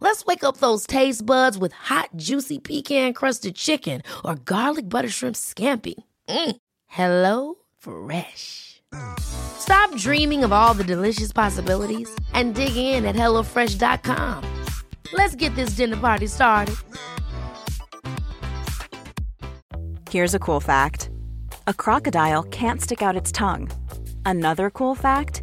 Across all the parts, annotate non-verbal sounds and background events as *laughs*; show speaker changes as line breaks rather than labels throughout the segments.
Let's wake up those taste buds with hot, juicy pecan crusted chicken or garlic butter shrimp scampi. Mm. Hello Fresh. Stop dreaming of all the delicious possibilities and dig in at HelloFresh.com. Let's get this dinner party started.
Here's a cool fact a crocodile can't stick out its tongue. Another cool fact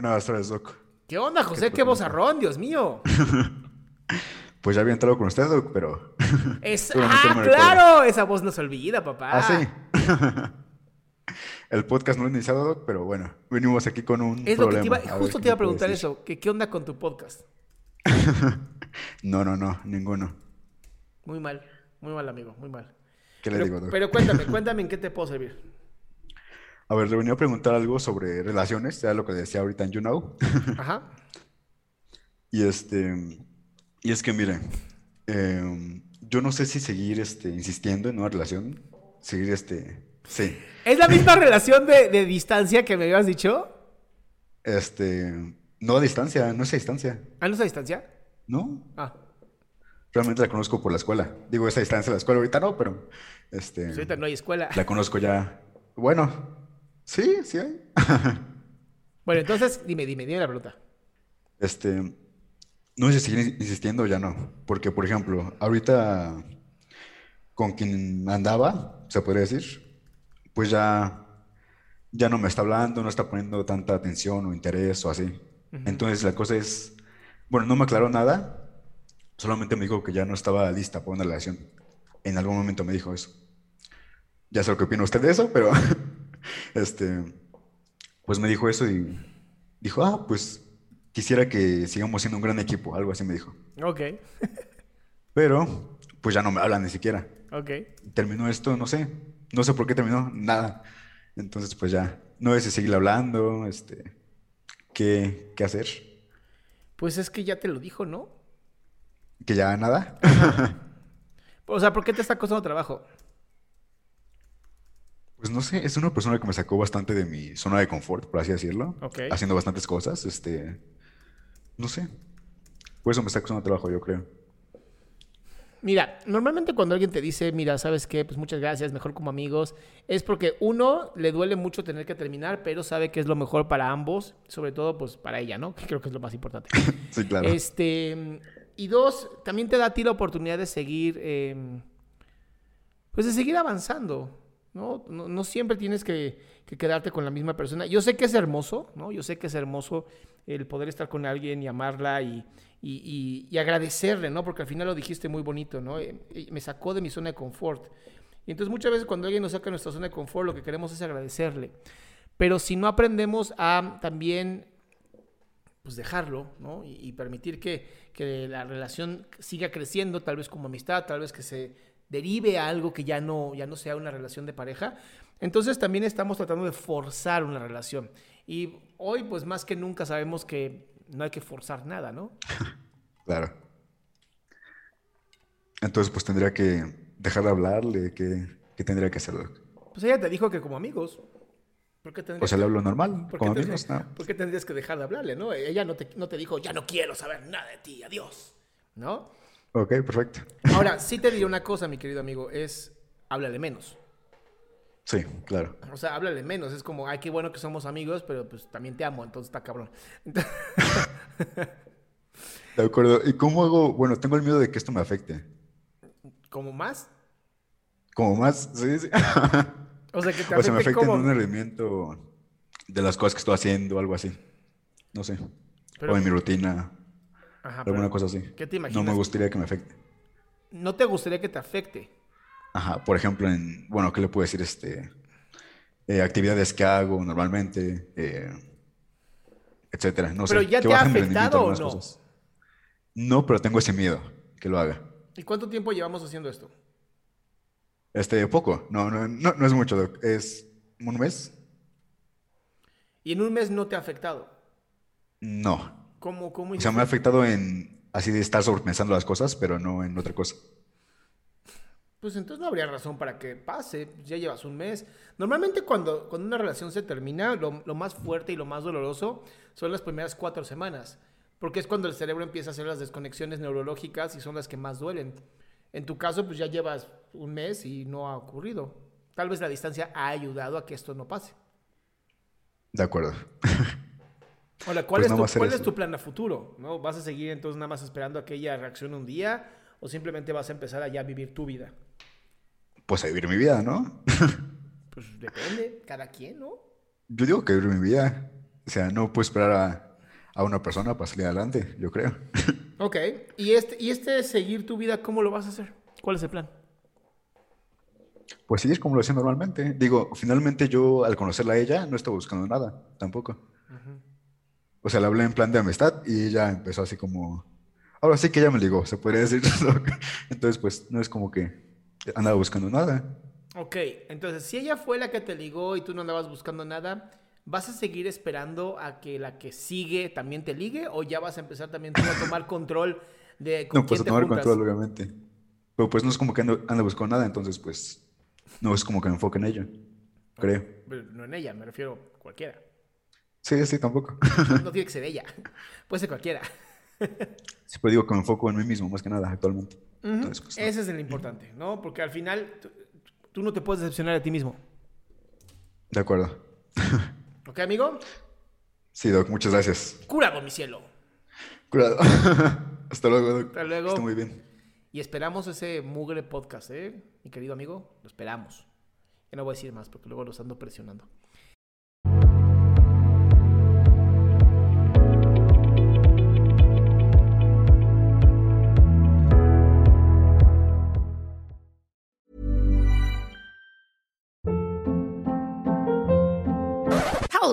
Buenas tardes, Doc.
¿Qué onda, José? ¿Qué vozarrón, Dios mío? *laughs*
Pues ya había entrado con usted, Doc, pero. *laughs*
Es... ¡Ah,
no
claro! Esa voz no se olvida, papá.
Ah, sí. *laughs* El podcast no lo he iniciado, Doc, pero bueno, venimos aquí con un
Es lo que te iba, justo
qué
te iba a preguntar eso. Que, ¿Qué onda con tu podcast?
No, no, no, ninguno.
Muy mal, muy mal, amigo, muy mal.
¿Qué le
Pero,
digo, Doc?
pero cuéntame, cuéntame en qué te puedo servir.
A ver, le venía a preguntar algo sobre relaciones, ya lo que decía ahorita en You Know.
Ajá. *laughs*
Y este, y es que mire, em, yo no sé si seguir este, insistiendo en una relación, seguir este, sí,
¿Es la misma relación de, de distancia que me habías dicho?
este, no a distancia, no es a distancia,
¿Ah, no es a distancia?
¿no?
Ah,
Realmente la conozco por la escuela. Digo, esa distancia de la escuela ahorita no, pero este,
pues ahorita no hay escuela.
la conozco ya. Bueno, sí, sí hay. *laughs*
Bueno, entonces, dime, dime, dime la pregunta.
Este, no sé si seguir insistiendo o ya no. Porque, por ejemplo, ahorita con quien andaba, se podría decir, pues ya, ya no me está hablando, no está poniendo tanta atención o interés o así. Entonces la cosa es, bueno, no me aclaró nada, solamente me dijo que ya no estaba lista para una relación. En algún momento me dijo eso. Ya sé lo que opina usted de eso, pero *laughs* este, pues me dijo eso y dijo, ah, pues quisiera que sigamos siendo un gran equipo, algo así me dijo.
Ok,
Pero, pues ya no me hablan ni siquiera.
ok.
Terminó esto, no sé, no sé por qué terminó, nada. Entonces, pues ya, no sé si seguirle hablando, este, qué, qué hacer,
Pues es que ya te lo dijo, ¿no?
que ya nada. *laughs*
O sea, ¿por qué te está costando trabajo?
Pues no sé, es una persona que me sacó bastante de mi zona de confort, por así decirlo, haciendo bastantes cosas, este, no sé. Por eso me está costando trabajo, yo creo.
Mira, normalmente cuando alguien te dice, mira, ¿sabes qué? Pues muchas gracias, mejor como amigos, es porque uno le duele mucho tener que terminar, pero sabe que es lo mejor para ambos, sobre todo pues para ella, ¿no? Que creo que es lo más importante. *laughs*
Sí, claro.
Este, y dos, también te da a ti la oportunidad de seguir, eh, pues de seguir avanzando, ¿no? No, siempre tienes que, que quedarte con la misma persona. Yo sé que es hermoso, ¿no? Yo sé que es hermoso el poder estar con alguien y amarla y, y- y- y agradecerle, ¿no? Porque al final lo dijiste muy bonito, ¿no? Eh, eh, me sacó de mi zona de confort. Y entonces muchas veces cuando alguien nos saca de nuestra zona de confort, lo que queremos es agradecerle. Pero si no aprendemos a también pues dejarlo, ¿no? Y, y permitir que, que la relación siga creciendo, tal vez como amistad, tal vez que se derive a algo que ya no, ya no sea una relación de pareja. Entonces también estamos tratando de forzar una relación. Y hoy, pues más que nunca sabemos que no hay que forzar nada, ¿no? *laughs*
Claro. Entonces, pues tendría que dejar de hablarle, ¿qué, qué tendría que hacer? Doc?
Pues ella te dijo que como amigos. ¿Por qué tendrías
O sea, le
que-
hablo normal,
¿Por qué,
como amigos, ¿no?
por qué tendrías que dejar de hablarle, no? Ella no te, no te dijo, ya no quiero saber nada de ti, adiós, ¿no?
Ok, perfecto.
Ahora, sí te diré *laughs* una cosa, mi querido amigo, es háblale menos.
Sí, claro.
O sea, háblale menos. Es como, ay, qué bueno que somos amigos, pero pues también te amo, entonces está cabrón. *laughs*
De acuerdo. ¿Y cómo hago? Bueno, tengo el miedo de que esto me afecte.
¿Como más?
Como más, sí, sí. *laughs*
O sea, que te
O sea, me
afecte
afecta en un rendimiento de las cosas que estoy haciendo, algo así. No sé.
Pero-
O en mi rutina,
Ajá,
alguna cosa así.
¿Qué te
No me
imaginas?
gustaría que me afecte.
No te gustaría que te afecte.
Ajá, por ejemplo, en, bueno, ¿qué le puedo decir? Este, eh, actividades que hago normalmente, eh, etcétera. No
Pero
sé,
ya te ha afectado o no?
cosas. No, pero tengo ese miedo que lo haga.
¿Y cuánto tiempo llevamos haciendo esto?
Este, poco, no, no, no, no es mucho, Doc. Es un mes.
Y en un mes no te ha afectado.
No.
¿Cómo, cómo
O sea, me ha afectado en así de estar sobrepensando las cosas, pero no en otra cosa.
Pues entonces no habría razón para que pase. pues Ya llevas un mes. Normalmente cuando, cuando una relación se termina, lo, lo más fuerte y lo más doloroso son las primeras cuatro semanas. Porque es cuando el cerebro empieza a hacer las desconexiones neurológicas y son las que más duelen. En tu caso, pues ya llevas un mes y no ha ocurrido. Tal vez la distancia ha ayudado a que esto no pase.
De acuerdo. *laughs*
Hola, ¿cuál,
Pues
es, tu, cuál es tu plan a futuro? ¿No? ¿Vas a seguir entonces nada más esperando a que ella reaccione un día? ¿O simplemente vas a empezar a ya vivir tu vida?
Pues a vivir mi vida, ¿no? *laughs*
Pues depende, cada quien, ¿no?
Yo digo que vivir mi vida. O sea, no puedo esperar a, a una persona para salir adelante, yo creo. *laughs*
Ok, ¿Y este, y este seguir tu vida, ¿cómo lo vas a hacer? ¿Cuál es el plan?
Pues sí, es como lo hacía normalmente. Digo, finalmente yo al conocerla a ella no estaba buscando nada, tampoco. O sea, le hablé en plan de amistad y ella empezó así como... Ahora sí que ella me ligó, se podría decir. *laughs* Entonces, pues no es como que andaba buscando nada.
Ok, entonces si ella fue la que te ligó y tú no andabas buscando nada, ¿vas a seguir esperando a que la que sigue también te ligue? ¿O ya vas a empezar también tú a tomar control de con
No, pues
quién
a tomar
juntas?
control, obviamente. Pero pues no es como que ando, anda buscando nada, entonces pues no es como que me enfoque en ella, creo.
Pero no en ella, me refiero a cualquiera.
Sí, sí, tampoco.
No tiene *laughs* que ser ella, puede ser cualquiera.
Sí, pero digo que me enfoco en mí mismo más que nada actualmente. Entonces, pues.
Ese es el importante, ¿no? Porque al final tú, tú no te puedes decepcionar a ti mismo.
De acuerdo.
¿Ok, amigo?
Sí, Doc, muchas gracias.
Curado, mi cielo.
Curado. *laughs* Hasta luego, Doc.
Hasta luego.
Está muy bien.
Y esperamos ese mugre podcast, ¿eh? Mi querido amigo, lo esperamos. Ya no voy a decir más porque luego los ando presionando.